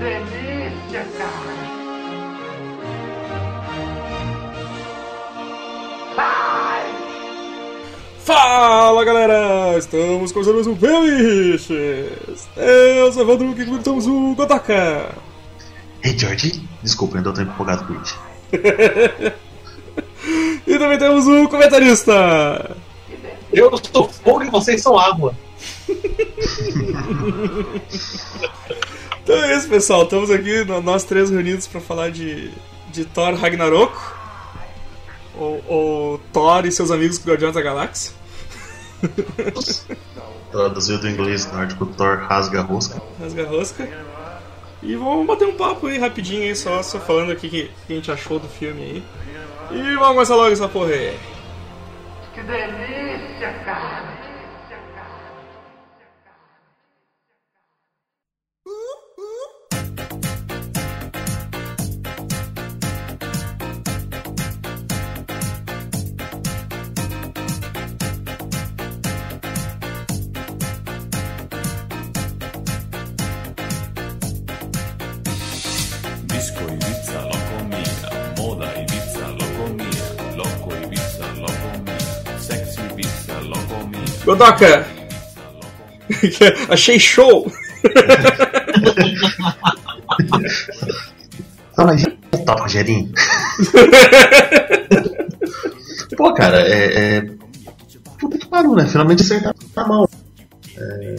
delícia, cara! Ai! Fala galera! Estamos começando mais um Peliches! Eu sou o Evandro, que estamos o Gotaka! Ei, George, desculpa, ainda tô empolgado com isso. e também temos o comentarista! Eu sou fogo e vocês são água. Então é isso, pessoal. Estamos aqui, nós três reunidos para falar de, de Thor Ragnarok. Ou, ou Thor e seus amigos Guardiões da Galáxia. Traduzido do inglês nórdico Thor Rasga Rosca. Rasga Rosca. E vamos bater um papo aí rapidinho aí, só, só falando aqui o que, que a gente achou do filme aí. E vamos começar logo essa porra aí. Que delícia, cara! Godoka! Achei show! Fala tá, Rogerinho. Pô, cara, é. é... Puta que pariu, né? Finalmente acertaram na mão. É...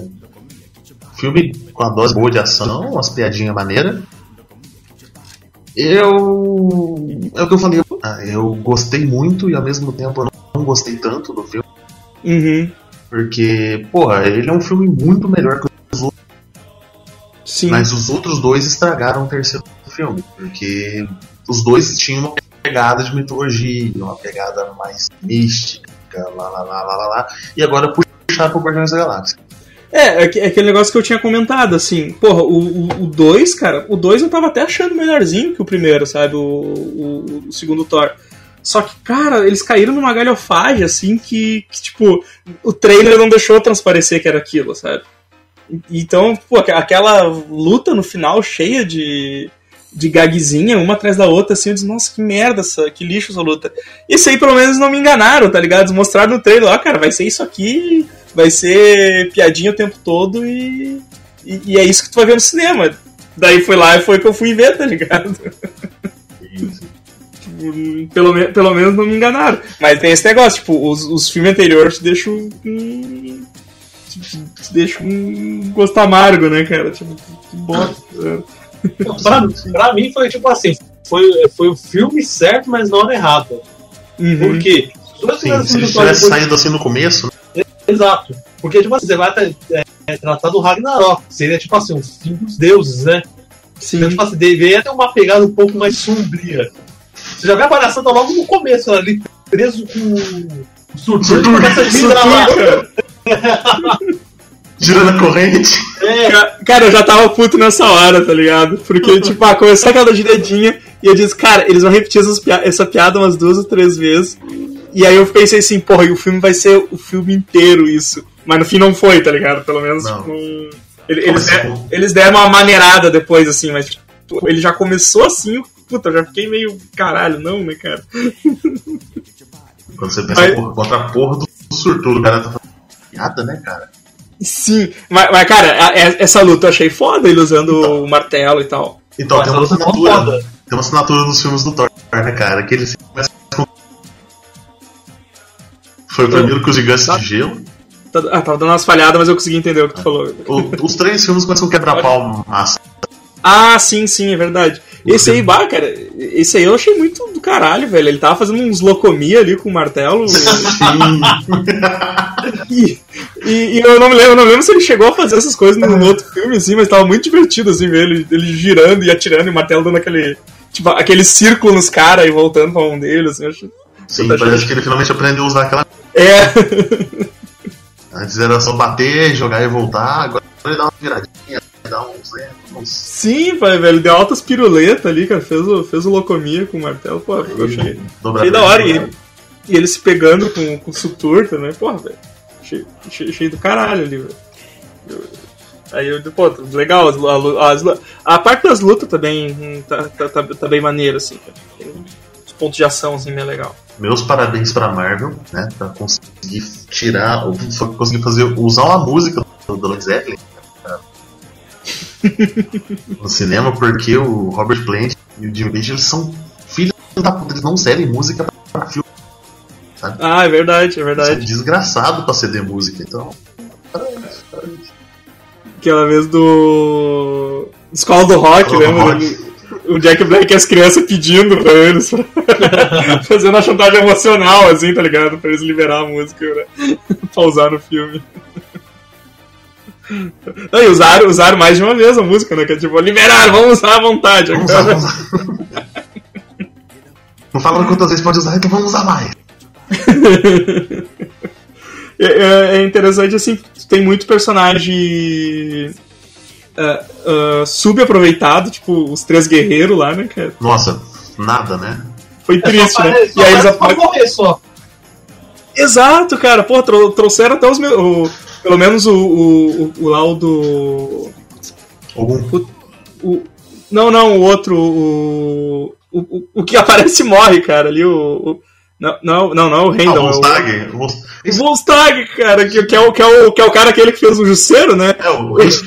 Filme com a dose boa de ação, umas piadinhas maneiras. Eu. É o que eu falei. Eu gostei muito e ao mesmo tempo eu não gostei tanto do filme. Uhum. Porque, porra, ele é um filme muito melhor que os outros. Sim. Mas os outros dois estragaram o terceiro filme. Porque os dois tinham uma pegada de mitologia, uma pegada mais mística, lá lá lá lá lá. lá e agora puxaram pro Guardiões da Galáxia. É, é é aquele negócio que eu tinha comentado, assim, porra, o 2, cara, o 2 eu tava até achando melhorzinho que o primeiro, sabe? O, o, o segundo Thor. Só que, cara, eles caíram numa galhofagem, assim, que, que, tipo, o trailer não deixou transparecer que era aquilo, sabe? Então, pô, aqu- aquela luta no final cheia de, de gagzinha, uma atrás da outra, assim, eu disse, nossa, que merda, essa, que lixo essa luta. Isso aí, pelo menos, não me enganaram, tá ligado? Eles mostraram no trailer, ó, cara, vai ser isso aqui, vai ser piadinha o tempo todo e, e, e é isso que tu vai ver no cinema. Daí foi lá e foi que eu fui ver, tá ligado? Tipo, pelo, me- pelo menos não me enganaram. Mas tem esse negócio, tipo, os, os filmes anteriores te deixam. Hum, te, te deixam um gosto amargo, né, cara? Tipo, que bosta. né? Pra, pra mim foi tipo assim: foi, foi o filme certo, mas na hora errada. Uhum. Por quê? Sim, se ele filmes do Thor tivesse depois- saído assim no começo, Exato. Porque, tipo assim, você vai é, é, tratar do Ragnarok. Seria, tipo assim, o fim dos deuses, né? Sim. Então, tipo assim, deveria ter uma pegada um pouco mais sombria. Você já vê a palhaçada logo no começo, ali, preso com o surtur, ele começa a girar lá. girando a corrente. É, Ca- Cara, eu já tava puto nessa hora, tá ligado? Porque, tipo, ah, começou aquela giradinha e eu disse, cara, eles vão repetir essas pia- essa piada umas duas ou três vezes. E aí eu pensei assim, porra, e o filme vai ser o filme inteiro isso. Mas no fim não foi, tá ligado? Pelo menos, Não. tipo. ele- Eles, eles deram uma maneirada depois, assim, mas tipo, ele já começou assim, puta, eu já fiquei meio caralho, não, né, cara? Quando você pensa, Mas- porra, contra a porra do surtudo, o cara tá fazendo piada, né, cara? Sim, mas, mas, cara, a- a- essa luta eu achei foda, ele usando o martelo e tal. Então, Mas tem uma ficou assinatura. Tem uma assinatura nos filmes do Thor, né, cara? Que ele começa com. Foi o primeiro com os gigantes de gelo. Tá- Ah, tava dando umas falhadas, mas eu consegui entender o que tu falou. O- os três filmes começam com quebra-pau massa. Ah, sim, sim, é verdade. Esse aí, bah, cara, esse aí eu achei muito do caralho, velho. Ele tava fazendo uns locomia ali com o martelo. e, e- e eu não me lembro, não lembro se ele chegou a fazer essas coisas no outro filme, assim, mas tava muito divertido, assim, ver ele, ele girando e atirando e o martelo dando aquele. Tipo, aquele círculo nos caras e voltando pra mão dele, assim, eu achei. Sim, achei- parece que ele finalmente aprendeu a usar aquela. É. Antes era só bater, jogar e voltar, agora ele dá uma viradinha, uns. né, uns... Sim, pai, velho, deu altas piruletas ali, cara. Fez o, fez o locomia com o martelo, pô, eu achei. Achei da hora. E, e ele se pegando com, com o Sutur também, porra, velho. Achei, achei, achei do caralho ali, velho. Aí eu, pô, legal, as, as a parte das lutas também hum, tá, tá, tá, tá bem maneiro, assim, cara. Os pontos de ação, assim, bem legal. Meus parabéns pra Marvel, né? Pra conseguir tirar, conseguir fazer, usar uma música do, Led Zeppelin né, no cinema, porque o Robert Plant e o Jimmy Page, eles são filhos da puta, eles não serem música pra filme. Ah, é verdade, é Eles são verdade. desgraçados pra ceder música, então. Aquela vez do. Escola do Rock, Escola lembra? Rock. O Jack Black e as crianças pedindo pra eles. Fazendo a chantagem emocional, assim, tá ligado? Pra eles liberar a música, né? pra usar no filme. Não, e usaram, usaram mais de uma vez a música, né? Que é tipo, liberaram, vamos usar à vontade. Vamos usar, vamos usar. Não falaram quantas vezes pode usar, então vamos usar mais. É, é- é interessante, assim, tem muito personagem é, é, subaproveitado, tipo, os três guerreiros lá, né, cara? Nossa, nada, né? Foi É triste, só né? E aí eles só. Exato, cara. Pô, trou- trouxeram até os meus. Pelo menos o, o, o, o lá o do. Algum. O, não, não, o outro. O, o, o, que aparece morre, cara. Ali o. o- não, não, não, não é o Ah, Randall. o é o- Volstag. o Volst- O Volstag, cara, que, que, é o, que, é o, que é o cara aquele que fez o Jusceiro, né? É, o Reis.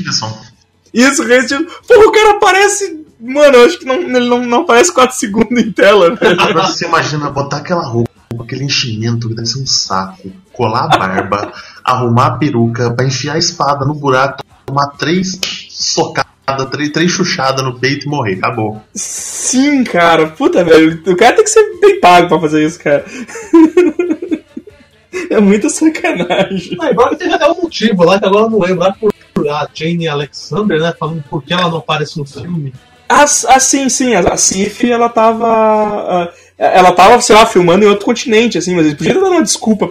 Isso, o Reis. Porra, o cara aparece. Mano, eu acho que não, ele não, não aparece 4 segundos em tela, velho. Agora você imagina botar aquela roupa, aquele enchimento que deve ser um saco, colar a barba, arrumar a peruca, pra enfiar a espada no buraco, tomar três socadas, três, três chuchadas no peito e morrer. Acabou. Sim, cara. Puta, velho. O cara tem que ser bem pago pra fazer isso, cara. é muita sacanagem. Ah, embora que teve até um motivo lá, que agora eu não lembro. Lá por a Jane Alexander, né? Falando por que ela não aparece no filme. Ah, ah, sim, sim. A, a Sif, ela tava. ah, ela tava, sei lá, filmando em outro continente, assim, mas eles podiam dado uma desculpa,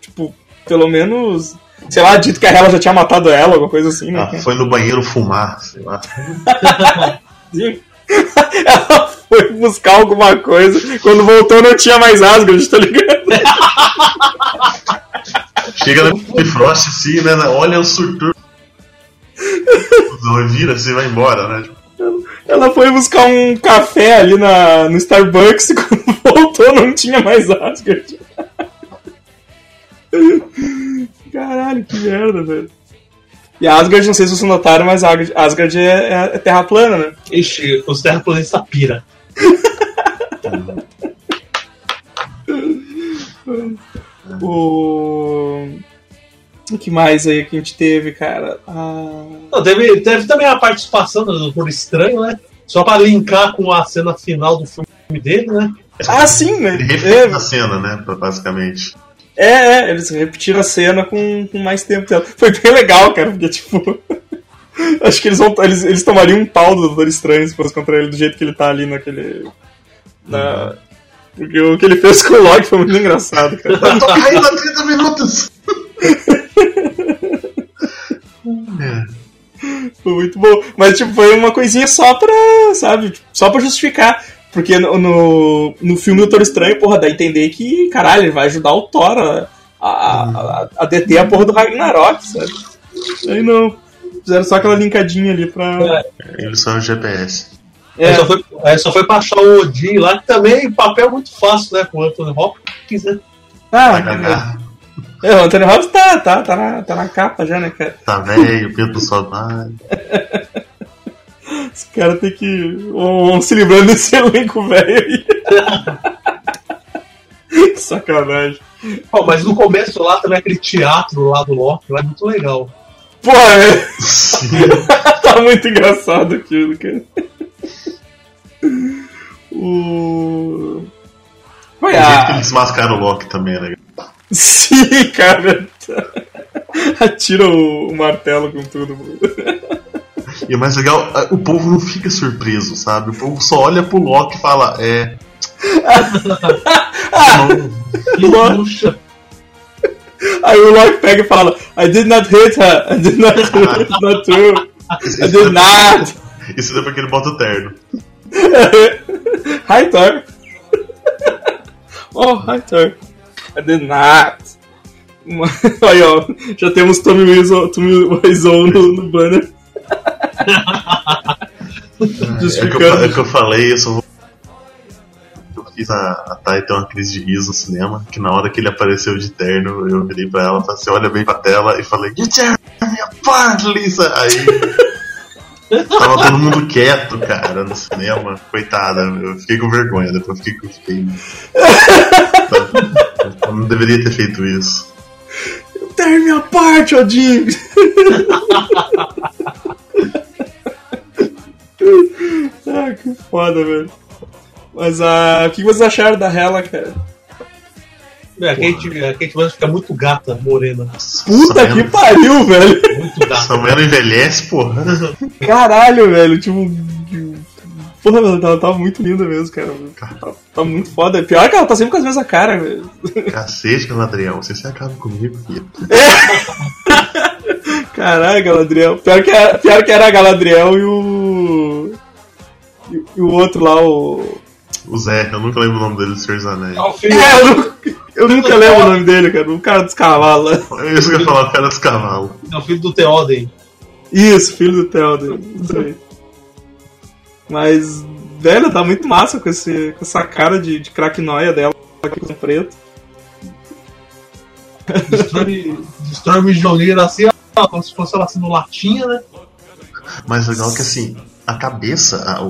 tipo, pelo menos. Sei lá, dito que a Hela já tinha matado ela, alguma coisa assim, né? Ah, foi no banheiro fumar, sei lá. Sim. Ela foi buscar alguma coisa, quando voltou não tinha mais Asgard, tá ligado? Chega no Bifrost assim, né? Olha o surtur. Vira, você vai embora, né? Ela foi buscar um café ali na, no Starbucks e quando voltou não tinha mais Asgard. Caralho, que merda, velho. E a Asgard, não sei se vocês notaram, mas a Asgard, Asgard é, é terra plana, né? Ixi, os terraplanistas pira. O. O que mais aí que a gente teve, cara? Ah... Não, teve, teve também a participação do Doutor Estranho, né? Só pra linkar com a cena final do filme dele, né? Ah, sim, né? Ele refez a cena, né? Basicamente. É, é, eles repetiram a cena com, com mais tempo dela. Foi bem legal, cara, porque, tipo. acho que eles, vão, eles, eles tomariam um pau do Doutor Estranho se fosse contra ele do jeito que ele tá ali naquele. Na... Porque o que ele fez com o Loki foi muito engraçado, cara. Eu tô caindo há 30 minutos! Foi muito bom. Mas, tipo, foi uma coisinha só pra, sabe, tipo, só pra justificar. Porque no, no, no filme do Doutor Estranho, porra, dá a entender que, caralho, ele vai ajudar o Thor a, a, a, a deter a porra do Ragnarok, sabe? Aí não. Fizeram só aquela linkadinha ali pra. Ele só é o GPS. É, Aí, só foi, aí só foi pra achar o Odin lá, que também papel muito fácil, né? Com o Anthony Hopkins, né? ah, é, o Anthony Hopkins tá, tá, tá, na, tá na capa já, né, cara? tá velho, Pedro Saudade. Os caras tem que. Vão se livrando desse elenco velho aí. que sacanagem. Pô, mas no começo lá também aquele teatro lá do Loki, lá é muito legal. Pô, é. tá muito engraçado aquilo, cara. O. O Foi jeito que a. ele desmascara o Loki também é legal. Sim, cara. Atira o, o martelo com tudo. E o mais legal, o povo não fica surpreso, sabe? O povo só olha pro Loki e fala, é. não, Que luxa. Aí o Loki pega e fala: I did not hit her, I did not do it, it's not true. I did not. Isso é porque ele bota o terno. Hi, Thor. oh, hi, Thor. I did not. Aí, ó, já temos Tommy Wiseau, Tommy Wiseau no, no banner. É que, eu, é que eu falei, vou. Eu fiz a, a Thay ter uma crise de riso no cinema, que na hora que ele apareceu de terno, eu virei pra ela, falei assim, olha bem pra tela e falei, You tear me apart, Lisa! Aí. Tava todo mundo quieto, cara, no cinema. Coitada, eu fiquei com vergonha, depois fiquei com. Fiquei... Eu não deveria ter feito isso. Tear me apart, Odin! Ah, que foda, velho. Mas ah, o que vocês acharam da Hela, cara? É, a Kate, a Kate Blanchett fica muito gata, morena. Puta Essa que pariu, velho! Muito gata. Essa mulher envelhece, porra. Caralho, velho, tipo. Porra, ela ela tava muito linda mesmo, cara. Tá, tá muito foda. Pior que ela tá sempre com as mesmas caras, velho. Cacete, Galadriel, você se acaba comigo, filho. Caralho, Galadriel. Pior que, era, pior que era a Galadriel e o. E, e o outro lá, o. O Zé, eu nunca lembro o nome dele do Senhor dos Anéis. É É, eu, nu- eu nunca lembro o nome dele, cara. O cara dos cavalos. É isso que eu ia falar, o cara dos cavalos. é o filho do Theoden. Isso, filho do Theoden. Isso aí. Mas, velho, tá muito massa com, esse, com essa cara de, de craquenóia dela aqui com preto. Destrói, destrói o Mjolnir assim, ó, como se fosse ela assim no latinha, né? Mas legal que assim, a cabeça, a- o,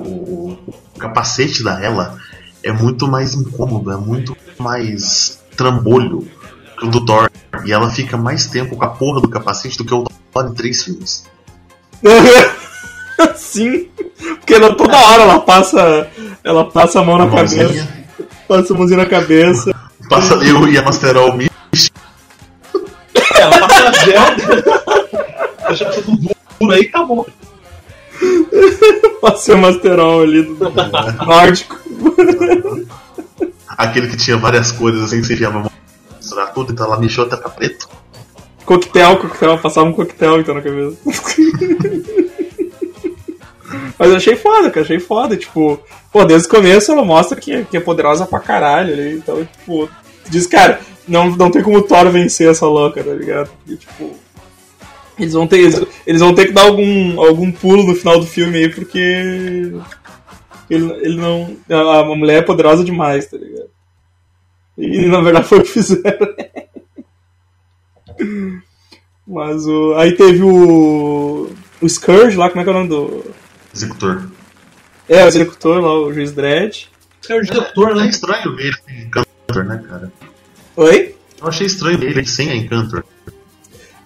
o- capacete da ela é muito mais incômodo, é muito mais trambolho que o do Thor. E ela fica mais tempo com a porra do capacete do que o Thor em três filmes. Sim, porque ela- toda hora ela passa, ela passa a mão na cabeça, Mãozinha, passa a mãozinha na cabeça, Passa eu e a Masterol Mi. É, ela passa gel, deixa tudo duro aí e acabou. passa o masterol ali do nórdico. Aquele que tinha várias cores assim, que você enfiava misturar tudo, então ela mexeu até pra preto. Coquetel, coquetel, passava um coquetel então na cabeça. Mas eu achei foda, cara, achei foda. Tipo, pô, desde o começo ela mostra que, é- que é poderosa pra caralho ali. Então, tipo, diz, cara, não, não tem como o Thor vencer essa louca, tá ligado? E, tipo, eles vão ter, eles, eles vão ter que dar algum, algum pulo no final do filme aí, porque ele, ele não. A, a mulher é poderosa demais, tá ligado? E na verdade foi o que fizeram. Mas o. Aí teve o. O Scourge lá, como é que é o nome do. Executor. É, o executor lá, o juiz Dredd. É o diretor, É né? estranho ver ele sem Encantor, né, cara? Oi? Eu achei estranho ver ele sem a Encantor.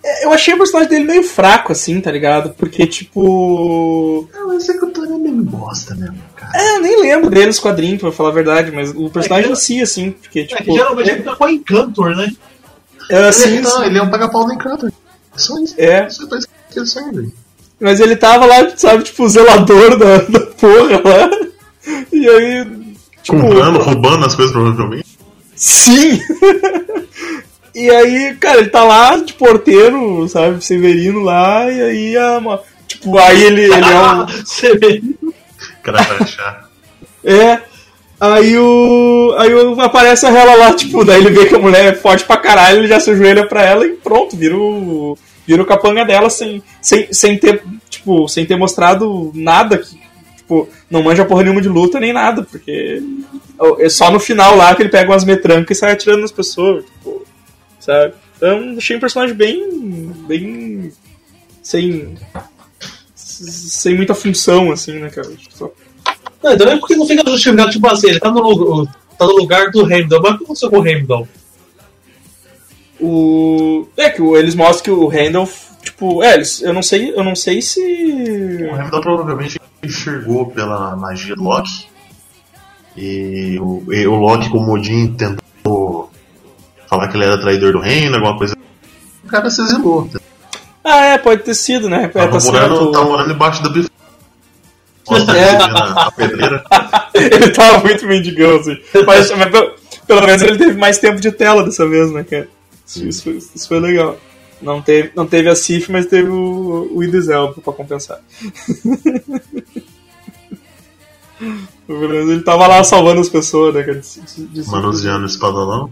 É, Eu achei o personagem dele meio fraco, assim, tá ligado? Porque, tipo. É, o Executor é meio bosta mesmo, cara. É, eu nem lembro dele nos quadrinhos, pra falar a verdade, mas o personagem em si, assim, porque, É que tipo. geralmente ele fica com a Encantor, né? É, assim, ele, não, ele é um paga-pau do Encantor. Só isso. É. Isso é pra isso que ele serve. Mas ele tava lá, sabe, tipo, o zelador da, da porra lá. E aí. Tipo, Comprando, roubando as coisas provavelmente. Sim! e aí, cara, ele tá lá de porteiro, sabe, Severino lá, e aí a. Tipo, aí ele, ele é um. Cara, vai achar. É. Aí o. Aí o, aparece a Hela lá, tipo, daí ele vê que a mulher é forte pra caralho, ele já se ajoelha pra ela e pronto, vira o. Vira o capanga dela sem, sem, sem ter. Tipo, sem ter mostrado nada que. Tipo, não manja porra nenhuma de luta nem nada, porque. É só no final lá que ele pega umas metrancas e sai atirando nas pessoas, tipo. Sabe? Então achei um personagem bem. bem. sem. sem muita função, assim, né, cara? Só Não, então é porque não fica justificado, tipo assim, ele tá no, lugar- tá no lugar do Heimdall. Mas o que aconteceu com o Heimdall? O. É que eles mostram que o Randall, tipo, é, eles, eu não sei, eu não sei se. O Heimdall provavelmente enxergou pela magia do Loki. E o, e o Loki com o Modin tentou falar que ele era traidor do reino, alguma coisa. O cara se exilou. Ah, é, pode ter sido, né? É, Tava, tá morando, tava morando embaixo da bif... É. na pedreira. ele tava muito mendigão, assim. Mas, mas pelo, pelo menos ele teve mais tempo de tela dessa vez, né, cara? Isso, isso foi, isso foi legal. Não teve, não teve a Sif, mas teve o, o Idris Elba pra compensar. Pelo menos ele tava lá salvando as pessoas, né, cara? de- de- de- Manuseando o espadolão.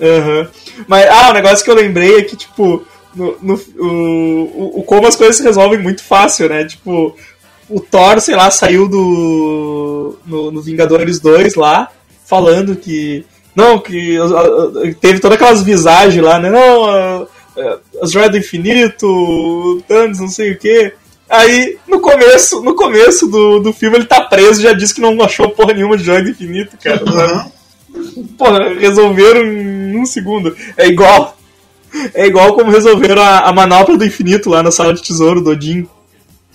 Aham. Mas, ah, o negócio que eu lembrei é que, tipo, no, no- o, o, como as coisas se resolvem muito fácil, né? Tipo, o Thor, sei lá, saiu do. no, no Vingadores 2 lá, falando que. Não, que teve todas aquelas visagens lá, né? Não, as joias do infinito, Thanos, não sei o quê. Aí, no começo, no começo do, do filme, ele tá preso e já disse que não achou porra nenhuma de joia do infinito, cara. sabe? Porra, resolveram em um segundo. É igual. É igual como resolveram a, a manopla do infinito lá na sala de tesouro do Odin.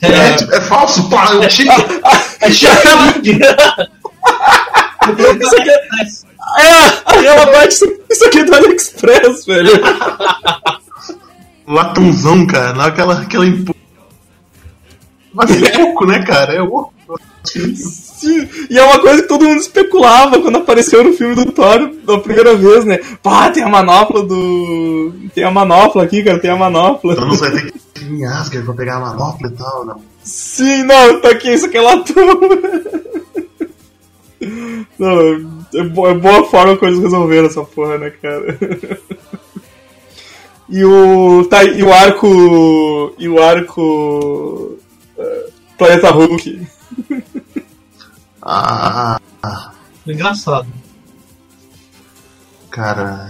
É, tipo, é falso, pá, eu tinha. É! Isso aqui é, é, aí ela bate isso, isso aqui é do AliExpress, velho. Latãozão, cara, não aquela. Mas é oco, né, cara? É oco. Sim, e é uma coisa que todo mundo especulava quando apareceu no filme do Thor da primeira vez, né? Pá, tem a manopla do. Tem a manopla aqui, cara, tem a manopla. Então não vai ter que ir em Asgard pra pegar a manopla e tal, né? Sim, não, tá aqui, isso aqui é latão. Não, é, é boa forma que eles resolveram essa porra, né, cara? E o. Tá, e o arco. E o arco. eh, Planeta Hulk. Ah, Engraçado. cara,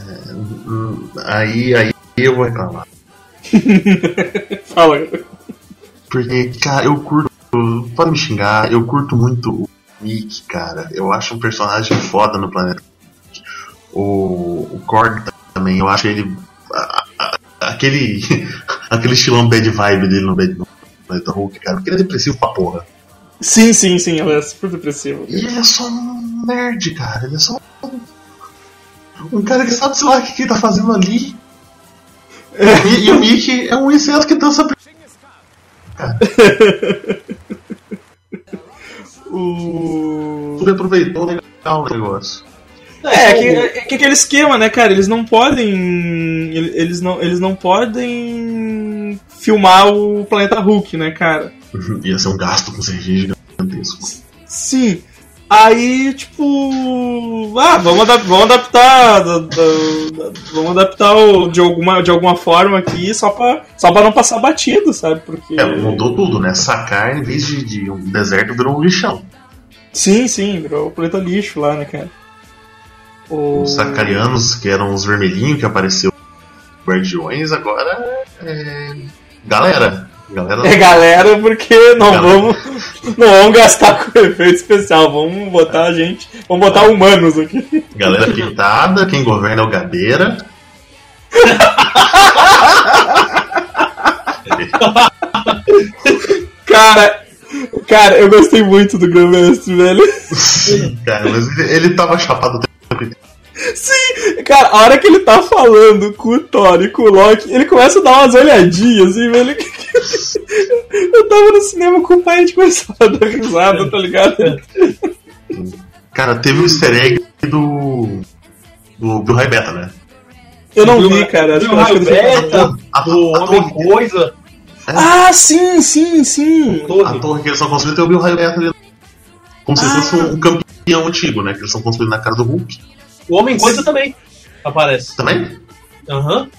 aí, aí eu vou reclamar. Fala. Porque, cara, eu curto. Pode me xingar, eu curto muito o Mickey, cara. Eu acho um personagem foda no planeta. O, o Korg também, eu acho ele. a- a- aquele. aquele estilão bad vibe dele no, Bad- no planeta Hulk, cara. Porque ele é depressivo pra porra. Sim, sim, sim, ela é super depressiva. E ele é só um nerd, cara. Ele é só um. Um cara que sabe, sei lá, o que, que ele tá fazendo ali. E, e o Mickey é um inseto que dança. O. Tudo aproveitou legal o negócio. É, que, é que aquele esquema, né, cara? Eles não podem. ele- Eles não, eles não podem filmar o planeta Hulk, né, cara? Ia ser um gasto com CG gigantesco. Sim. Aí, tipo. Ah, vamos, adap- vamos adaptar. da- da- da- vamos adaptar o- de, alguma, de alguma forma aqui só pra, só pra não passar batido, sabe? Porque. É, mudou tudo, né? Sacar, em vez de, de um deserto, virou um lixão. Sim, sim, virou o planeta lixo lá, né, cara? O... Os sacarianos, que eram os vermelhinhos que apareceu guardiões, agora é. Galera. Galera. É galera, porque não Galera. vamos, não vamos gastar com efeito especial, vamos botar a gente, vamos botar humanos aqui. Galera pintada, quem governa é o Gadeira. Cara, cara, eu gostei muito do Grão-Mestre, velho. Sim, cara, mas ele, ele tava chapado o tempo. Sim, cara, a hora que ele tá falando com o Thor e com o Loki, ele começa a dar umas olhadinhas, assim, velho. Eu tava no cinema com o pai e a gente começava a dar risada, tá ligado? Cara, teve o easter egg do. do, do Rai Beta, né? Eu não vi, cara. Acho que, Beta, A- do a- a- Homem Coisa. Ah, sim, sim, sim. A Torre. torre que eles estão construindo tem o Bill Beta ali. Como se Ah. fosse um, um campeão antigo, né? Que eles estão construindo na cara do Hulk. O Homem Coisa também aparece. Também? Aham.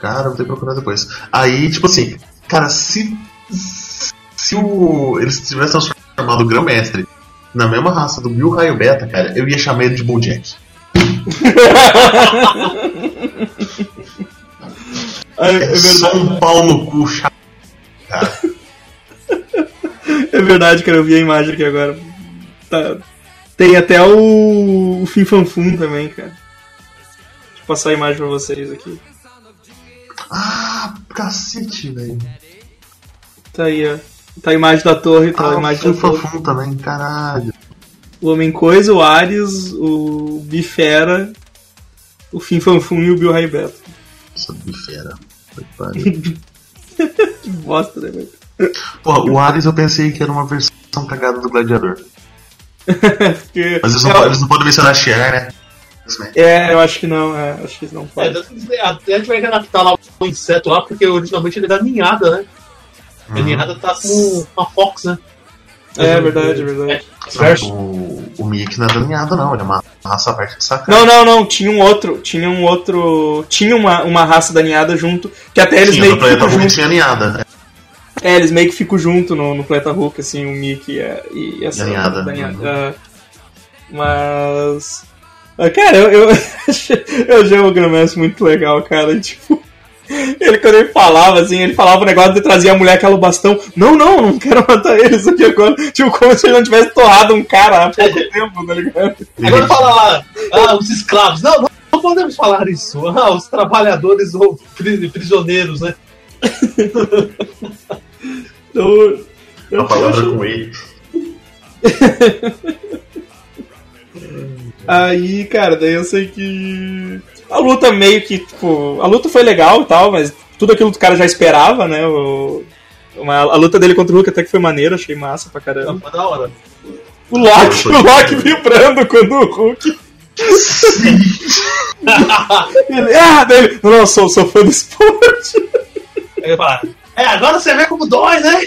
Cara, vou ter que procurar depois. Aí, tipo assim, cara, se. Se o, eles tivessem transformado o Grão-Mestre na mesma raça do Bill Raio Beta, cara, eu ia chamar ele de Bojack. É, É, é só um pau no cu chato. Cara, é verdade, cara. Eu vi a imagem aqui agora. Tá. Tem até o, o Fim Fanfum também, cara. Deixa eu passar a imagem pra vocês aqui. ah, cacete, velho. Tá aí, ó. Tá a imagem da torre, tá a Ah, imagem o da torre. Fafum também, caralho. O Homem Coisa, o Ares, o Bifera, o Fim Fanfum e o Bill Raibeto. Essa bifera. Que bosta, né, velho? Porra, o Ares eu pensei que era uma versão cagada do Gladiador. Porque- Mas eles não, é, eles não podem mencionar Cher, né? Né? é, eu acho que não, é, acho que não É, pode. até a gente vai adaptar lá o inseto lá, porque originalmente ele é da ninhada, né? A Uhum. ninhada tá com a Fox, né? É, verdade, é verdade. Verso. O, o Mickey não é da ninhada, não. Ele é uma raça aberta de sacar. Não, não, não. Tinha um outro. Tinha um outro. Tinha uma, uma raça da ninhada junto. Que até eles Sim, meio que Hulk junto. tinha ninhada. É, eles meio que ficam junto no, no Planeta Hulk, assim, o Mickey e, a- e essa. A ninhada. da ninhada. Uhum. É. mas. ah, Cara, eu, eu, achei- eu achei o Gramass muito legal, cara. Tipo. Ele, quando ele falava, assim, ele falava o negócio de trazer a mulher aquela bastão. Não, não, não quero matar eles aqui agora. Tipo, como se ele não tivesse torrado um cara há pouco tempo, tá ligado? Agora fala lá, ah, os escravos. Não, não, não podemos falar isso. Ah, os trabalhadores ou pri- prisioneiros, né? Eu, eu A palavra achei- com E. Aí, cara, daí eu sei que. A luta meio que, tipo. A luta foi legal e tal, mas tudo aquilo que o cara já esperava, né? O... Uma, a luta dele contra o Hulk até que foi maneira, achei massa pra Não, caramba. foi da hora. O Loki, o Loki vibrando quando o Hulk. Ele, ah, daí ele, não, não, sou, sou fã do esporte. Aí ele fala, é, agora você vê como dói, né?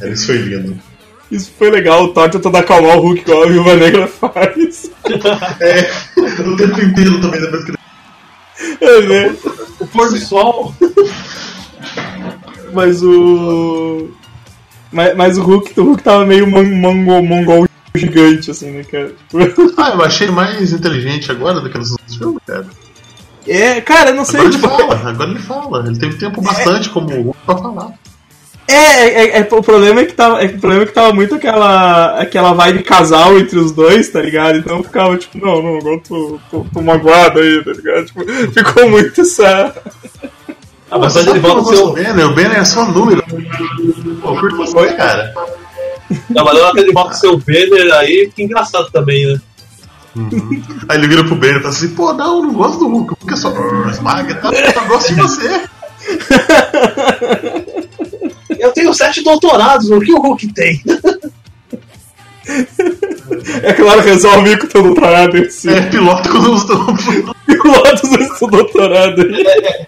É, Isso foi lindo. Isso foi legal, o Thor tentando acalmar o Hulk igual a Viúva Negra faz. É, o tempo inteiro também, depois que ele É, né? O pôr do sol. Mas o. Mas, mas o Hulk, o Hulk tava meio man- mango- mongol gigante, assim, né, cara? Ah, eu achei ele mais inteligente agora do que nos outros filmes, cara. É, cara, eu não sei. Agora ele tipo, fala, agora ele fala. Ele teve tempo bastante como o Hulk pra falar. é, é, é, o problema é que tava, é, que o problema é que tava muito aquela, aquela vibe casal entre os dois, tá ligado? Então eu ficava tipo, não, não, agora tô, tô, tô magoado aí, tá ligado? Tipo, ficou muito essa. Ah, mas ele como eu volta a gosto ser do o. Banner? O Banner é só número. Pô, eu curto bastante, cara. Não, mas na hora que ele a o Banner, aí fica engraçado também, né? Aí ele vira pro Banner e fala assim: pô, não, eu não gosto do Hulk. O Hulk é só "Ah, esmaga, tá? Eu gosto de você. Eu tenho sete doutorados, o que o Hulk tem? É claro, resolve com o teu doutorado em si. É piloto quando os Pilotos do doutorado aí.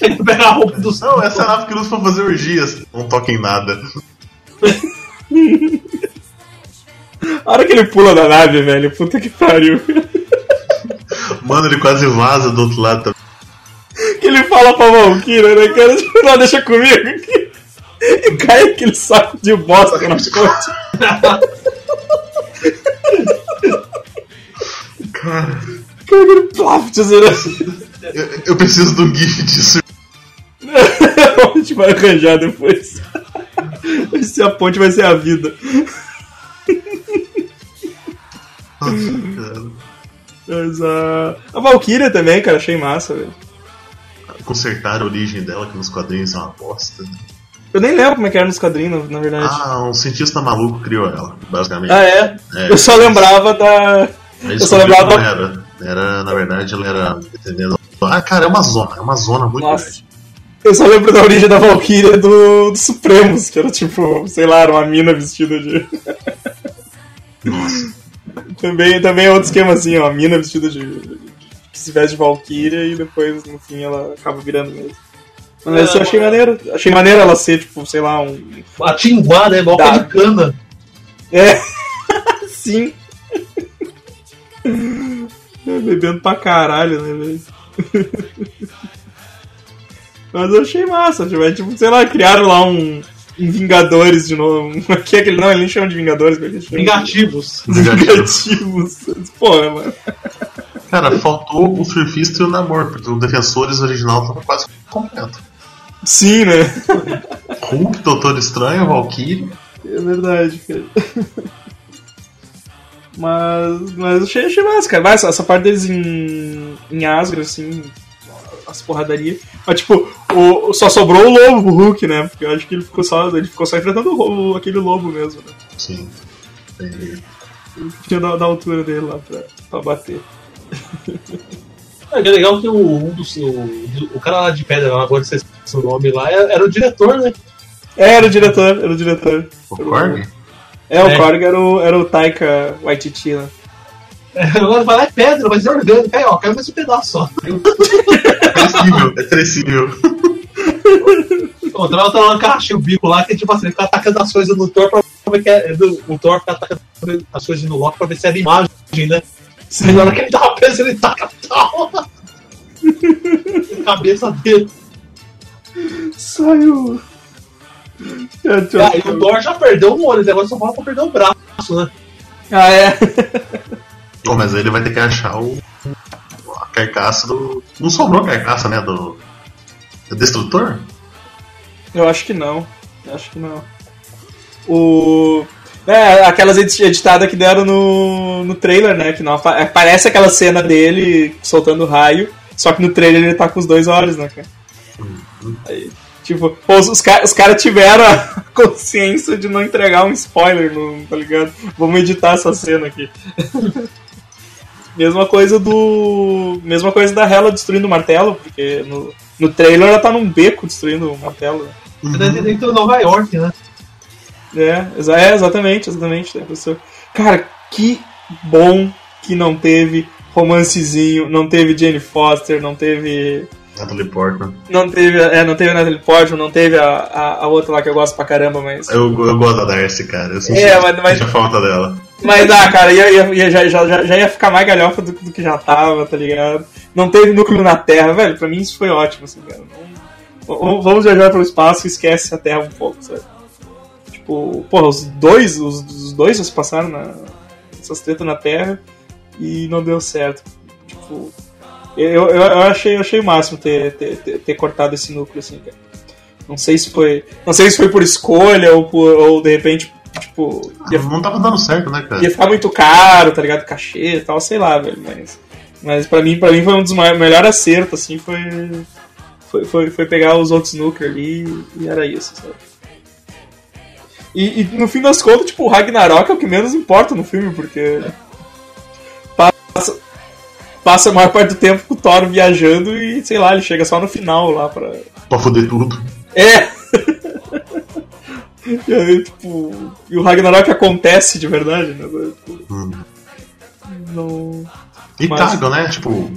Ele pega a roupa do Não, essa é a nave que usa pra fazer orgias. Não toca em nada. A hora que ele pula da nave, velho, puta que pariu. Mano, ele quase vaza do outro lado também. Que ele fala pra Valkyria, né, cara? Tipo, não, deixa comigo aqui. E cai aquele saco de bosta na ponte. Cara, Cara, aquele tesoura. eu, eu preciso um gif disso. A gente vai arranjar depois. Ser a ponte, vai ser a vida. Mas a. A Valkyria também, cara, achei massa, velho. Consertar a origem dela, que nos quadrinhos é uma bosta. Eu nem lembro como é que era nos quadrinhos, na verdade. Ah, um cientista maluco criou ela, basicamente. Ah, é? É. Eu só lembrava da. Eu só lembrava. não era. Era, na verdade, ela era. Ah, cara, é uma zona, é uma zona muito Nossa. grande. Eu só lembro da origem da Valkyria do, do Supremos, que era tipo, sei lá, era uma mina vestida de. Nossa. Também, também é outro esquema assim, ó, a mina vestida de. que se veste de Valkyria e depois, no fim, ela acaba virando mesmo. Mas eu achei maneiro. Achei maneiro ela ser, tipo, sei lá, um. A Tinguá, né? Tá. pé de cana. É. Sim. É, Bebendo pra caralho, né, velho? Mas eu achei massa, tipo, é, tipo, sei lá, criaram lá um, um Vingadores de novo. Que é aquele, não, ele nem chama de Vingadores, ele chama? Vingativos. Vingativos. Porra, mano. Cara, faltou o surfista e o namor, porque o Defensores original tava quase completo. Sim, né? Hulk, Doutor Estranho, Valkyrie. É verdade, cara. Mas, mas achei, achei massa, cara. Mas essa parte deles em, em Asgard, assim, as porradarias. Mas, tipo, o, só sobrou o lobo pro Hulk, né? Porque eu acho que ele ficou só, ele ficou só enfrentando o, o- aquele lobo mesmo, né? Sim. Entendi. Ele tinha da, da altura dele lá pra, pra bater. É, que é legal que o, um dos, o, o cara lá de pedra, lá, agora sei se o nome lá, era, era o diretor, né? É, era o diretor, era o diretor. O Korg? É, o É. Korg era o, era o Taika Waititi, né? É, Agora vai lá é pedra, mas é orgânico. Aí, ó, caiu mais um pedaço só. É crescível, é crescível. O Trau tá lá, caixa o bico lá, que tipo assim, ele fica atacando as coisas no Thor pra como é que é, é do, o Thor fica atacando as coisas no Loki pra ver se era imagem, né? Aí na hora que ele dá uma peça, ele taca tal. Cabeça dele. Saiu. E aí o Thor já perdeu um olho, agora só falta perder o braço, né? Ah, é? Pô, mas ele vai ter que achar o. a carcaça do. Não sobrou a carcaça, né? Do. do Destrutor? Eu acho que não. Eu acho que não. O. É, aquelas edi- editadas que deram no, no trailer, né? Que não apa- aparece aquela cena dele soltando raio, só que no trailer ele tá com os dois olhos, né, cara? Aí, tipo, pô, os, os, ca- os caras tiveram a consciência de não entregar um spoiler, no, tá ligado? Vamos editar essa cena aqui. mesma coisa do. Mesma coisa da Hela destruindo o martelo, porque no, no trailer ela tá num beco destruindo o martelo. né? Uhum. Dentro de Nova York, né? É, é, exatamente, exatamente. né, professor? Cara, que bom que não teve romancezinho, não teve Jane Foster, não teve. Natalie Portman. Não teve. É, não teve Natalie Portman, não teve a, a, a outra lá que eu gosto pra caramba, mas. Eu, eu gosto da Darcy, cara. Eu senti, É, mas- mas- a falta dela. Mas ah, cara, ia, ia- já, já, já- ia ficar mais galhofa do, do que já tava, tá ligado? Não teve núcleo na Terra, velho. Pra mim isso foi ótimo, assim, cara. Não- vamos viajar pelo espaço e esquece a Terra um pouco, sabe? Tipo, porra, os dois, os, os dois já se passaram na, essas tretas na Terra e não deu certo. Tipo, eu, eu, eu achei, eu achei o máximo ter, ter, ter, ter cortado esse núcleo, assim, cara. Não sei se foi. Não sei se foi por escolha ou, por, ou de repente, tipo. ia Não tava dando certo, né, cara? ia ficar muito caro, tá ligado? Cachê e tal, sei lá, velho. Mas, mas pra, mim, pra mim foi um dos melhores acertos, assim, foi, foi, foi, foi pegar os outros núcleos ali e era isso, sabe? E, e no fim das contas, tipo, o Ragnarok é o que menos importa no filme, porque passa, passa a maior parte do tempo com o Thor viajando e, sei lá, ele chega só no final lá pra, Pra foder tudo. é! e aí, tipo. E o Ragnarok acontece de verdade, né? Tipo, Hum. Não. E Mas- né? Tipo,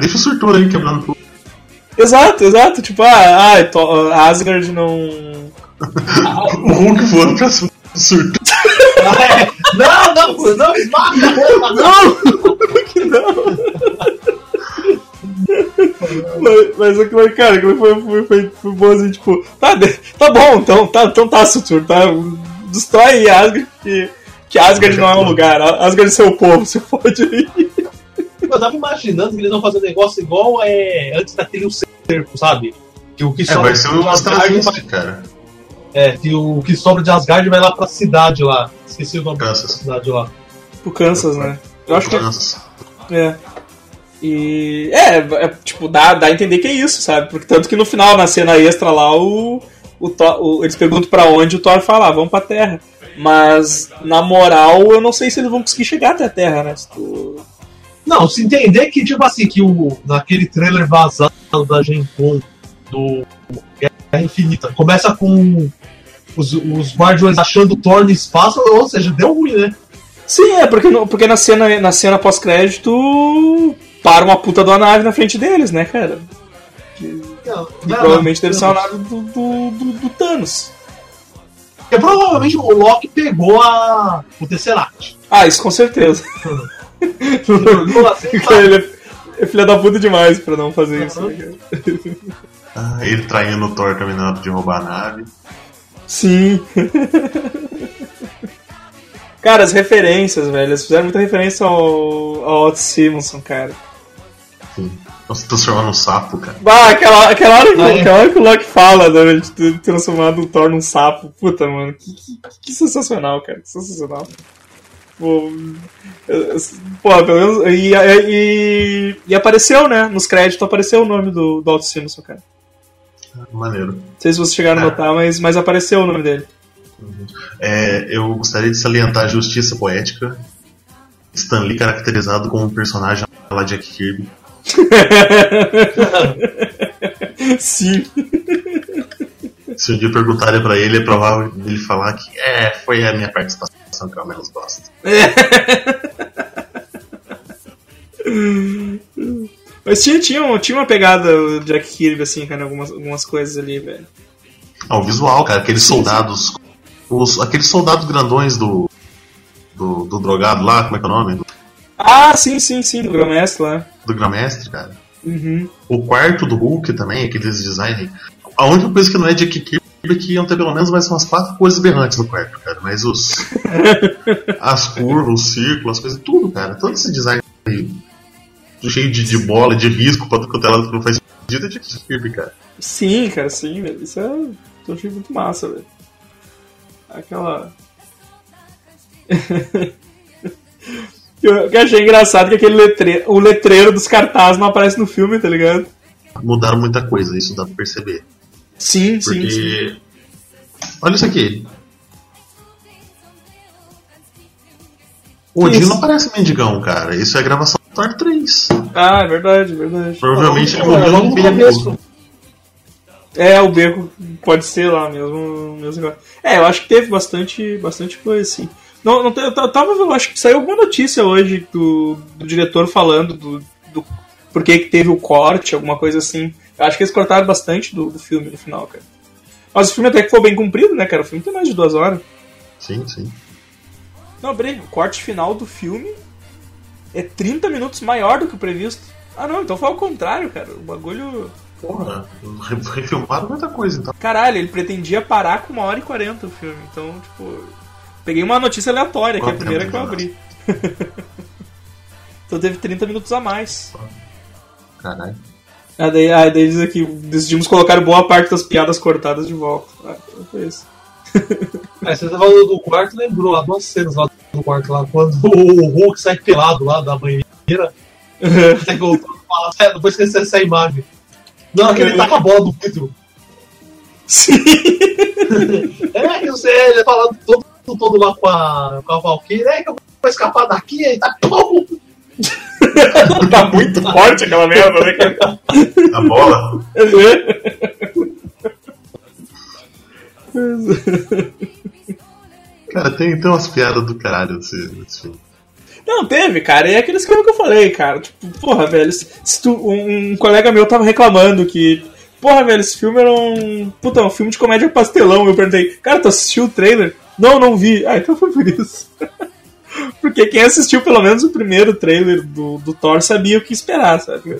deixa o surtura aí quebrando tudo. Exato, exato. Tipo, ah, ah to- Asgard não. O Hulk voando pra su- surtura. Não, não, não, mata! Mas, mas aquilo, cara, aquilo foi, foi, foi, foi bom assim, tipo, tá, tá bom, então tá, então tá, Sutur, tá? Destrói Asgard, que, que Asgard não é um lugar, Asgard é seu povo, você pode ir. Eu tava imaginando que eles vão fazer um negócio igual é, antes daquele cerco, sabe? Que o que É, sobra vai ser um Asgard cara. É, que o que sobra de Asgard vai lá pra cidade lá. Esqueci o nome da Kansas. cidade lá. O Kansas, né? Eu acho que Kansas. É. E. É, é, tipo, dá, dá a entender que é isso, sabe? Porque tanto que no final, na cena extra lá, o. o, Thor- o- eles perguntam pra onde o Thor fala, ah, vamos pra Terra. Mas, na moral, eu não sei se eles vão conseguir chegar até a Terra, né? Se tu- Não, se entender que, tipo assim, que o, naquele trailer vazado da Gen Con do Guerra Infinita começa com os, os Guardiões achando o Thor no espaço, ou seja, deu ruim, né? Sim, é, porque, porque na cena, na cena pós-crédito para uma puta de uma nave na frente deles, né, cara? Não, E não, provavelmente não, deve ser uma nave do, do, do, do Thanos. Porque provavelmente o Loki pegou a, o Tesseract. Ah, isso com certeza. Ele é, é filha da puta demais pra não fazer isso, né? Ah, ele traindo o Thor hora de roubar a nave. Sim. cara, as referências, velho. Eles fizeram muita referência ao, ao Otto Simonson, cara. Sim. Nossa, transformando um sapo, cara. Bah, aquela, aquela, hora, que, Ah, é. aquela hora que o Loki fala né, de ter transformado o Thor num sapo. Puta, mano. Que, que, que sensacional, cara. Que sensacional. Pô, pô, pelo menos. E, e, e apareceu, né? Nos créditos apareceu o nome do, do Otto Simonson, cara. Maneiro. Não sei se vocês chegaram a Ah. notar, mas, mas apareceu o nome dele. É, eu gostaria de salientar a justiça poética. Stan Lee caracterizado como um personagem lá Jack Kirby. Sim. Se um dia perguntarem pra ele, é provável ele falar que é, foi a minha participação que eu menos gosto. Mas tinha, tinha, tinha uma pegada o Jack Kirby, assim, cara, algumas, algumas coisas ali, velho. Ah, o visual, cara, aqueles soldados Os, aqueles soldados grandões do, do. do drogado lá, como é que é o nome? Ah, sim, sim, sim, do Grandmestre lá. do Gramestre, cara. Uhum. O quarto do Hulk também, aqueles design. A única coisa que não é de Kirby é que iam ter pelo menos mais umas quatro coisas berrantes no quarto, cara. Mas os. as curvas, os círculos, as coisas, tudo, cara. Todo esse design aí, cheio de, de bola, de risco pra tudo que ela não faz sentido é de Kirby, cara. Sim, cara, sim, velho. Isso é. Eu achei muito massa, velho. Aquela. Eu que eu achei engraçado que aquele letreiro, o letreiro dos cartazes não aparece no filme, tá ligado? Mudaram muita coisa, isso dá pra perceber. Sim, Porque. sim, sim. Olha isso aqui. O Odin não parece mendigão, cara. Isso é gravação do Thor 3. Ah, é verdade, é verdade. Provavelmente ele É, morreu no beco. mesmo. É, o beco pode ser lá mesmo. mesmo. É, eu acho que teve bastante, bastante coisa, assim. Não, não, eu ta- tava, eu acho que saiu alguma notícia hoje do, do diretor falando do, do por que que teve o corte, alguma coisa assim. Eu acho que eles cortaram bastante do, do filme no final, cara. Mas o filme até que foi bem cumprido, né, cara? O filme tem mais de duas horas. Sim, sim. Não, Breno, o corte final do filme é 30 minutos maior do que o previsto. Ah, não, então foi ao contrário, cara. O bagulho. Porra, re- refilmaram muita coisa, então. Caralho, ele pretendia parar com uma hora e 40 o filme. Então, tipo. Peguei uma notícia aleatória, que é a primeira tempo que eu abri. então teve 30 minutos a mais. Caralho. Ah, daí, ah, daí diz aqui, decidimos colocar boa parte das piadas cortadas de volta. Ah, então foi isso. É, você tá falando do quarto, lembrou lá duas cenas lá do quarto lá, quando o Hulk sai pelado lá da banheira. Até que eu falo, é, não vou esquecer essa imagem. Não, aquele tá com a bola do vidro. Sim! É, que você ele falando todo, todo lá com a, com a Valkyrie, é que eu vou escapar daqui, aí tá pum! tá muito forte aquela merda, né? A bola. Cara, tem, tem umas piadas do caralho nesse, nesse filme. Não, teve, cara. E é aquele esquema que eu falei, cara. Tipo, porra, velho. Se, se tu, um, um colega meu tava reclamando que. Porra, velho, esse filme era um. Puta, um filme de comédia pastelão. Eu perguntei, cara, tu assistiu o trailer? Não, não vi. Ah, então foi por isso. Porque quem assistiu pelo menos o primeiro trailer do, do Thor sabia o que esperar, sabe?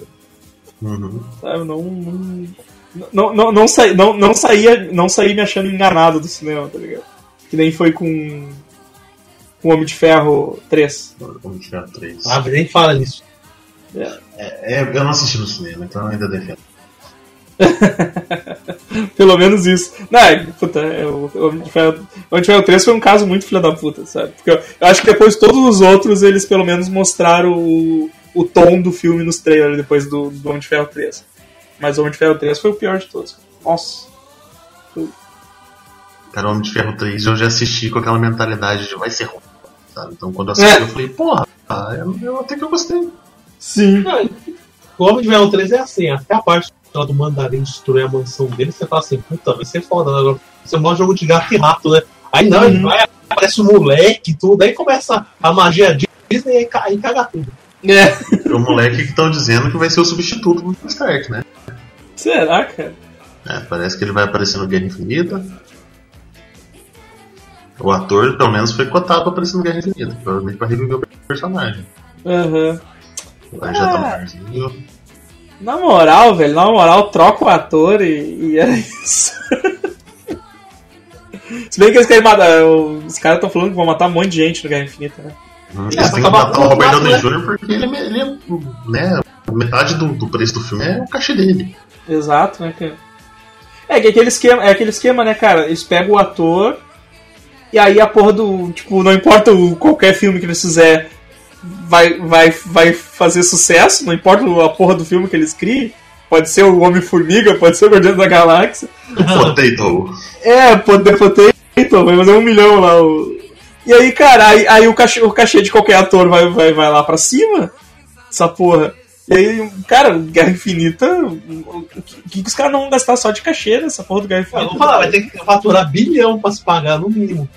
Uhum. Sabe, não. Não, não, não, não, saí, não, não, saía, não saí me achando enganado do cinema, tá ligado? Que nem foi com. Com Homem de Ferro 3. Vamos tirar três. Ah, mas nem fala nisso. É. É, eu não assisti no cinema, então eu ainda defendo. Pelo menos isso. Não, é, puta, é, o o Homem de Ferro, o Homem de Ferro 3 foi um caso muito filho da puta, sabe? Porque eu, eu acho que depois todos os outros eles pelo menos mostraram o, o tom do filme nos trailers depois do, do Homem de Ferro 3. Mas o Homem de Ferro 3 foi o pior de todos. Nossa. Cara, Homem de Ferro 3 eu já assisti com aquela mentalidade de vai ser ruim, sabe? Então quando eu assisti É. eu falei, porra, eu, eu até que eu gostei. Sim. Não, O Homem de Ferro 3 é assim, até a parte lá do mandarim destruir a mansão dele, você fala assim, puta, vai ser foda, né? Você mostra jogo de gato e rato, né? Aí não, ele Uhum. vai, aparece um moleque e tudo, aí começa a magia Disney e aí caga tudo. É. O moleque que estão dizendo que vai ser o substituto do Stark, né? Será, cara? É, parece que ele vai aparecer no Guerra Infinita. O ator, pelo menos, foi cotado pra aparecer no Guerra Infinita, provavelmente pra reviver o personagem. Aham. Aí já tá Ah. Na moral, velho, na moral, troca o ator e, e é isso. Se bem que eles querem matar. Os caras estão falando que vão matar um monte de gente no Guerra Infinita, né? Hum, É, Eles têm que matar o Robert Downey? Jr. porque ele, é- ele é, né, metade do, do preço do filme é o cachê dele. Exato, né, cara? É que aquele esquema, é aquele esquema, né, cara? Eles pegam o ator e aí a porra do. Tipo, não importa o, qualquer filme que eles fizer, vai, vai, vai fazer sucesso, não importa a porra do filme que eles criem. Pode ser o Homem-Formiga, pode ser o Guardião da Galáxia. Potato. É, poder poder, então, vai fazer um milhão lá. O... E aí, cara, aí, aí o, cachê, o cachê de qualquer ator vai, vai, vai lá pra cima, essa porra. E aí, cara, Guerra Infinita, o que, que os caras não vão gastar só de cachê nessa porra do Guerra Eu Infinita? vou falar, vai ter que faturar bilhão pra se pagar, no mínimo.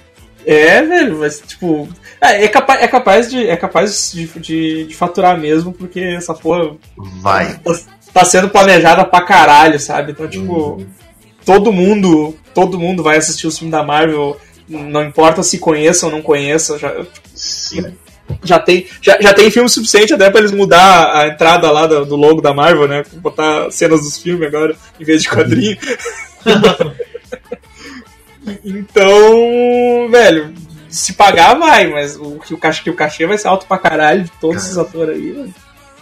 É, velho, mas tipo. É, é capaz, é capaz, de, é capaz de, de, de faturar mesmo, porque essa porra Vai. tá, tá sendo planejada pra caralho, sabe? Então, tipo, Uhum. todo mundo. Todo mundo vai assistir o filme da Marvel Não importa se conheça ou não conheça, já, Sim. já tem, já, já tem filme suficiente até pra eles mudar a entrada lá do, do logo da Marvel, né? Botar cenas dos filmes agora, em vez de quadrinho. então, velho, se pagar vai, mas o, que o, cachê, que o cachê vai ser alto pra caralho de todos esses atores aí, velho.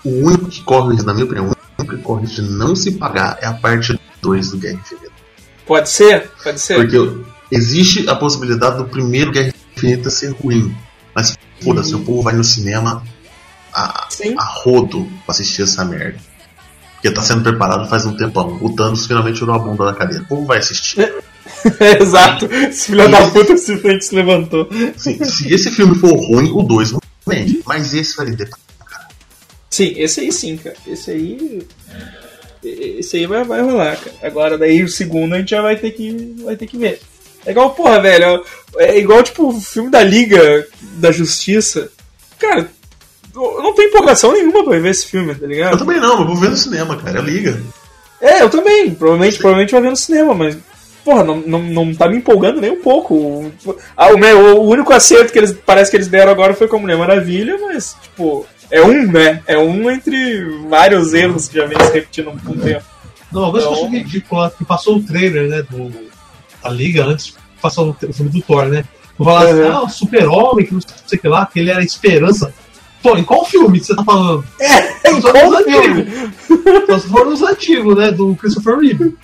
O único que corre risco, na minha opinião, o único que corre risco de não se pagar é a parte 2 do Guerra Infinita. Pode ser, pode ser. Porque existe a possibilidade do primeiro Guerra Infinita ser ruim. Mas foda-se, o povo vai no cinema a, Sim. a rodo pra assistir essa merda. Porque tá sendo preparado faz um tempão. O Thanos finalmente tirou a bunda da cadeira. O povo vai assistir. É, Exato. Esse filho da puta simplesmente se levantou. Sim, se esse filme for ruim, o 2 não vende. Mas esse vai vender pra Sim, esse aí sim, cara. Esse aí. Esse aí vai, vai rolar, cara. Agora daí o segundo a gente já vai ter que, vai ter que ver. É igual, porra, velho. É igual, tipo, o filme da Liga da Justiça. Cara, eu não tenho empolgação nenhuma pra ver esse filme, tá Eu ligado? também não, mas vou ver no cinema, cara. Liga. É, eu também. Provavelmente, provavelmente vai ver no cinema, mas. Porra, não, não, não tá me empolgando nem um pouco. O, ah, o, meu- o único acerto que eles parece que eles deram agora foi com a Mulher Maravilha, mas, tipo, é um, né? É um entre vários erros que já vem se repetindo há um tempo. Não, uma coisa que eu Então- achei ridícula que passou o trailer, né, do, da Liga antes, passou o, filme do Thor, né? Vou falar assim, Uhum. ah, o super-homem, que não sei o que lá, que ele era esperança. Pô, em qual filme que você tá falando? É, Só qual filme? antigos. Só se for nos antigos, né, do Christopher Reeve.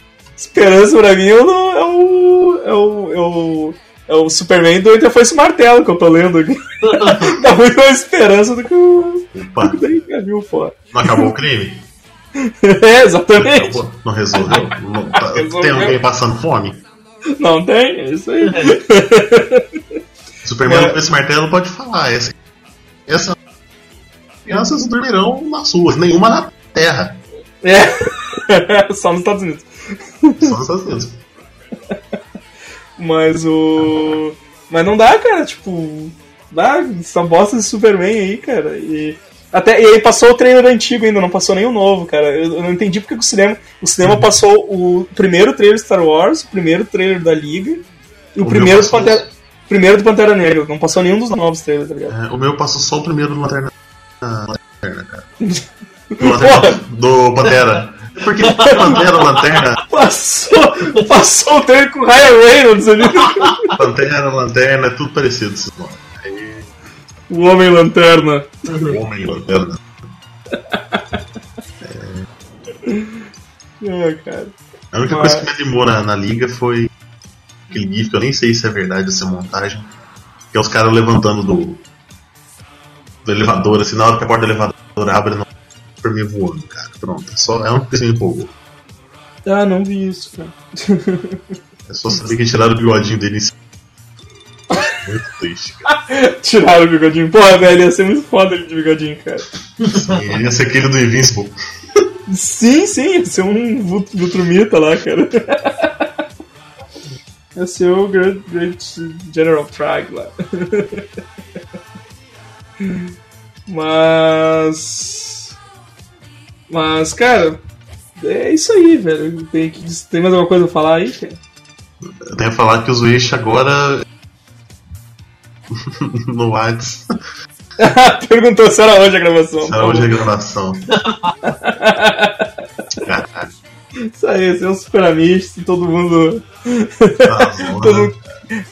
Esperança pra mim é o. É o. É o, é o, é o Superman do Entre Foi esse Martelo que eu tô lendo aqui. Dá muito mais esperança do que o. Opa, do que já viu, pô. não acabou o crime? É, exatamente. Acabou? Não resolveu? Não- tá- Resolveu. Tem alguém passando fome? Não tem? É isso aí. Superman É. com esse martelo pode falar. Essa, essa crianças dormirão nas ruas, nenhuma na terra. É. Só nos Estados Unidos. Só nos Estados Unidos. Mas o. Mas não dá, cara, tipo. Dá essa bosta de Superman aí, cara. E. Até, e aí passou o trailer antigo ainda, não passou nem o novo, cara. Eu, eu não entendi porque que o cinema. O cinema passou o primeiro trailer de Star Wars, o primeiro trailer da Liga e o, O primeiro do Pantera. Primeiro do Pantera Negra, não passou nenhum dos novos trailers, tá ligado? É, o meu passou só o primeiro do Lanterna. Lanterna, cara. Do, Lanterna, do Pantera. Porque Pantera, Lanterna, Passou, passou o trailer com o Ryan Reynolds ali. Pantera, Lanterna, é tudo parecido. esses nomes. O Homem Lanterna. Homem, Lanterna. É, cara. A única Mas- coisa que me animou na, na liga foi aquele gif, que eu nem sei se é verdade essa montagem, que é os caras levantando do, do elevador, assim, na hora que a porta do elevador abre, não por mim voando, cara. Pronto, é só, é um que me empolgou. Ah, não vi isso, cara. É só saber que tiraram o bigodinho dele em cima. Muito triste, cara. Tiraram o bigodinho. Porra, velho, ia ser muito foda ele de bigodinho, cara. Sim, ia ser aquele do Invincible. Sim, sim, ia ser um Vultrumita lá, cara. Ia ser o Great, Great General Trag lá. Mas. Mas, cara, é isso aí, velho. Tem, tem mais alguma coisa pra falar aí, cara? Eu tenho que falar que os Wish agora. no Whats. Perguntou se era hoje a gravação. Será hoje a gravação. Isso aí, esse é um super amisto, todo mundo. tá todo bom, mundo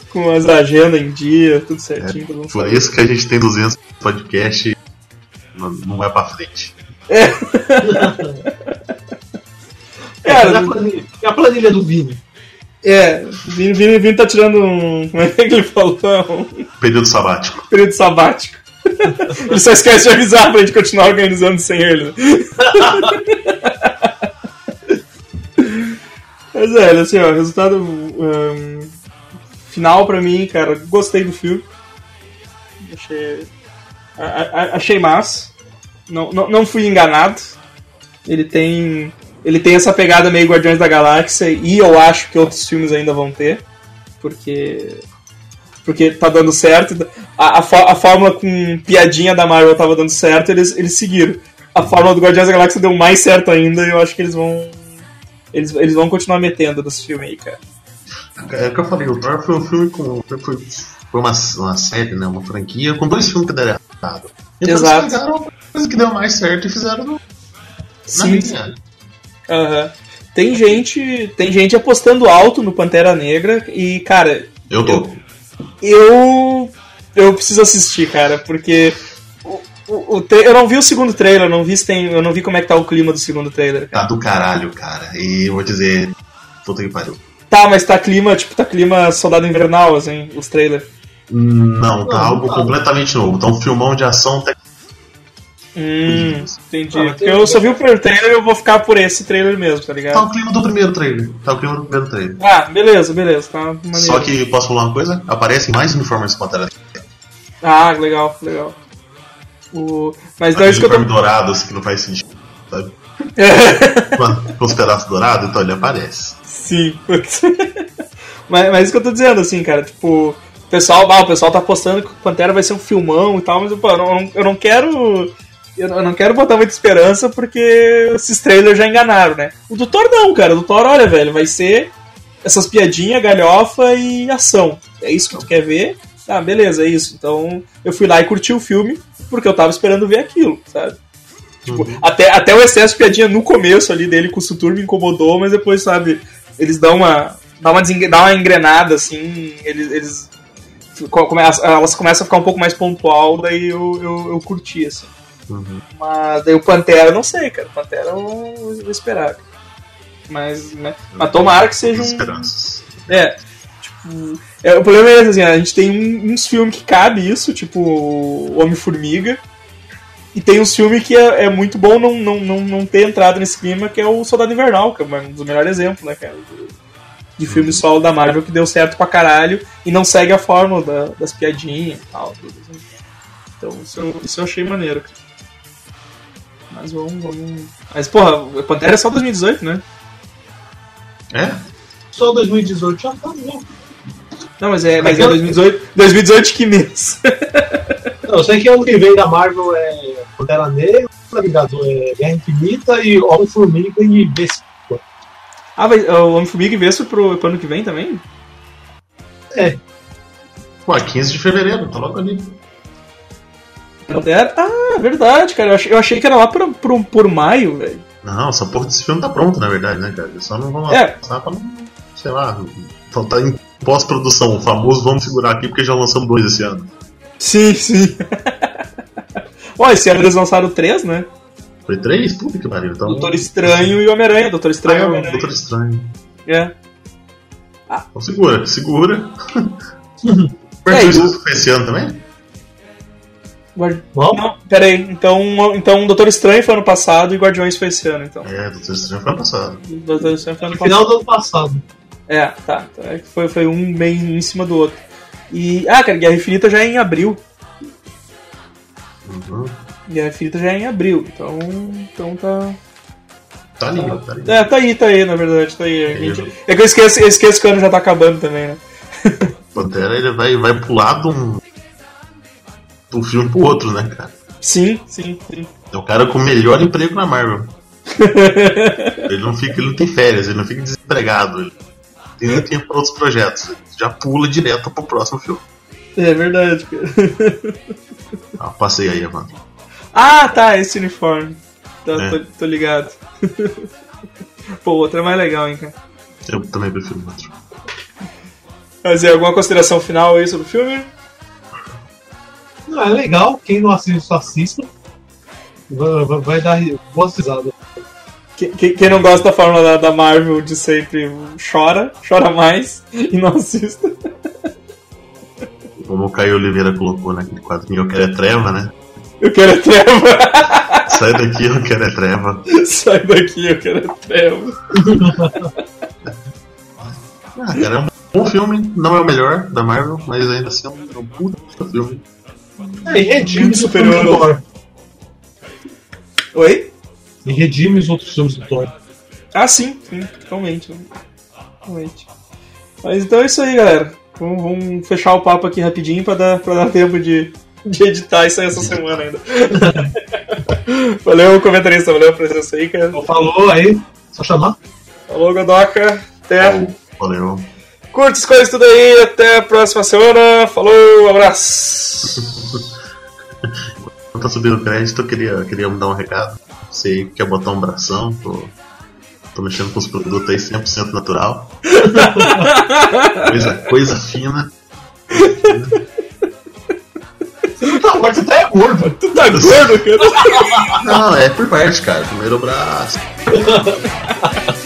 com as agendas em dia, tudo certinho, todo mundo Por sabe. isso que a gente tem 200 podcast não, não vai pra frente. Cara, e, a planilha, e a planilha do Vini? É, Vini, Vini, Vini tá tirando um. Como é que ele falou? Um Período sabático. período sabático. ele só esquece de avisar pra gente continuar organizando sem ele. Mas é, assim, ó, resultado um, final pra mim, cara, gostei do filme. Achei. a- a- achei massa. Não, não, não fui enganado. Ele tem. Ele tem essa pegada meio Guardiões da Galáxia e eu acho que outros filmes ainda vão ter. Porque. Porque tá dando certo. A, a, fó- a fórmula com piadinha da Marvel tava dando certo, eles, eles seguiram. A fórmula do Guardiões da Galáxia deu mais certo ainda e eu acho que eles vão. Eles, eles vão continuar metendo nesse filme aí, cara. É o que eu falei, o Thor foi um filme com. Foi, foi uma, uma série, né? Uma franquia com dois filmes que deram errado. Então Exato. eles pegaram a coisa que deu mais certo e fizeram no, na linha. Aham. Tem gente, tem gente apostando alto no Pantera Negra e, cara, Eu tô. eu eu preciso assistir, cara, porque o, o, o eu não vi o segundo trailer, não vi se tem, eu não vi como é que tá o clima do segundo trailer. cara. Tá do caralho, cara. E eu vou dizer. Puta que pariu. Tá, mas tá clima, tipo, tá clima Soldado Invernal, assim, os trailers. Não, tá Não, algo tá. completamente novo. Tá um filmão de ação até. Hum, entendi. Ah, Porque eu só vi o primeiro trailer eu vou ficar por esse trailer mesmo, tá Tá ligado? o clima do primeiro trailer. Tá o clima do primeiro trailer. Ah, beleza, beleza, tá maneiro. Só que, posso falar uma coisa? Aparecem mais uniformes do Pantera. Ah, legal, legal. O... Mas não é isso que eu tô. uniforme dourado, assim, que não faz sentido. Sabe? Com- Com os pedaços dourados, então ele aparece. Sim, putz. mas, mas isso que eu tô dizendo, assim, cara, tipo, o pessoal, ah, o pessoal tá apostando que o Pantera vai ser um filmão e tal, mas pô, eu, não, eu não quero. Eu não- quero botar muita esperança porque esses trailers já enganaram, né? O do Thor não, cara. O do Thor, olha, velho, vai ser essas piadinhas, galhofa e ação. É isso que tu quer ver? Ah, beleza, é isso. Então eu fui lá e curti o filme porque eu tava esperando ver aquilo, sabe? Tipo, até, até o excesso de piadinha no começo ali dele com o Sutur me incomodou, mas depois, sabe, eles dão uma. dá uma, dá uma engrenada, assim, eles. eles co- come- elas começam a ficar um pouco mais pontual, daí eu, eu, eu curti, assim. Uhum. Mas daí o Pantera, eu não sei, cara. O Pantera eu vou esperar. Mas, né, mas tomara que seja um. Esperanças. É, tipo. é, o problema é esse, assim, a gente tem um- uns filmes que cabe isso, tipo Homem-Formiga. E tem uns filmes que é, é muito bom não, não, não, não ter entrado nesse clima, que é o Soldado Invernal, que é um dos melhores exemplos, né, cara? De, de filme solo da Marvel que deu certo pra caralho e não segue a fórmula da- das piadinhas e tal. Tudo, assim. Então isso, eu- isso eu achei maneiro, cara. Mas vamos, vamos. Mas, porra, o Pantera é só 2018, né? É? Só 2018 já tá bom. Não, mas é, mas Mas é eu- 2018. 2018 de que mês? Não, eu sei que ano que vem da Marvel é Pantera Negra, Vingador é Guerra Infinita e Homem-Formiga e Vespa. Ah, vai, o Homem-Formiga e Vespa pro, pro ano que vem também? Pô, 15 de fevereiro, tá logo ali. Pantera? Ah, verdade, cara. Eu achei, eu achei que era lá por, por, por maio, velho. Não, essa porra desse filme tá pronto, na verdade, né, cara? Eles só não vão É. lançar pra não. Sei lá. Então tá em pós-produção. O famoso vamos segurar aqui porque já lançamos dois esse ano. Sim, sim. Ó, esse ano eles lançaram três, né? Foi três? Puta que pariu. Então, Doutor Estranho e Homem-Aranha. Doutor Ah, Estranho e é, Homem-Aranha. Doutor Estranho. É. Então segura, segura. É, Guardiões e foi esse ano também? Guardi... Não, pera aí. Então, então Doutor Estranho foi ano passado e Guardiões foi esse ano, então. É, Doutor Estranho foi ano passado. Doutor Estranho foi ano No passado. final do ano passado. É, tá. tá. É que Foi, foi um bem em cima do outro. E. Ah, cara, Guerra Infinita já é em abril. Uhum. Guerra Infinita já é em abril. Então. Então tá. Tá ali, tá ali. É, tá aí, tá aí, na verdade, tá aí. Gente- É que eu esqueço, eu esqueço que o ano já tá acabando também, né? Pantera ele vai, vai pular de um, de um filme pro outro, né, cara? Sim, sim, sim. É o cara com o melhor emprego na Marvel. ele não fica, ele não tem férias, ele não fica desempregado. Ele tem nem tempo para outros projetos. Ele já pula direto pro próximo filme. É verdade, cara. Ah, passei aí, mano. Ah, tá, esse uniforme. Tá, É. tô, tô ligado. Pô, o outro é mais legal, hein, cara. Eu também prefiro o outro. Mas é alguma consideração final aí sobre o filme? Não, é legal, quem não assiste, assista. Vai, vai- vai dar boas risadas. Que- que- Quem não gosta da fórmula da, da Marvel de sempre chora, chora mais e não assista. Como o Caio Oliveira colocou naquele quadrinho, eu quero é treva, né? Eu quero é treva. Sai daqui, eu quero é treva. Sai daqui, eu quero é treva. Ah, cara, é um bom filme. Não é o melhor da Marvel, mas ainda assim é um, é um puta filme. É, e redime Muito superior ao- Thor. Oi? E redime os outros filmes do Thor. Ah, sim, sim, totalmente. Totalmente. Mas então é isso aí, galera. Vamos, vamos fechar o papo aqui rapidinho pra dar, pra dar tempo de, de editar isso aí essa semana ainda. valeu, comentarista, valeu a presença aí, cara. Falou aí, só chamar. Falou, Godoka. Até. Valeu. Curte, escolhe tudo aí. Até a próxima semana. Falou, abraço. Quando tá subindo o crédito, eu queria, queria dar um recado. Você quer botar um bração? Tô, tô mexendo com os produtos aí 100% natural. coisa, coisa fina. Não, mas você até é gordo. Tu tá gordo, cara? Não, é por parte, cara. Primeiro o braço.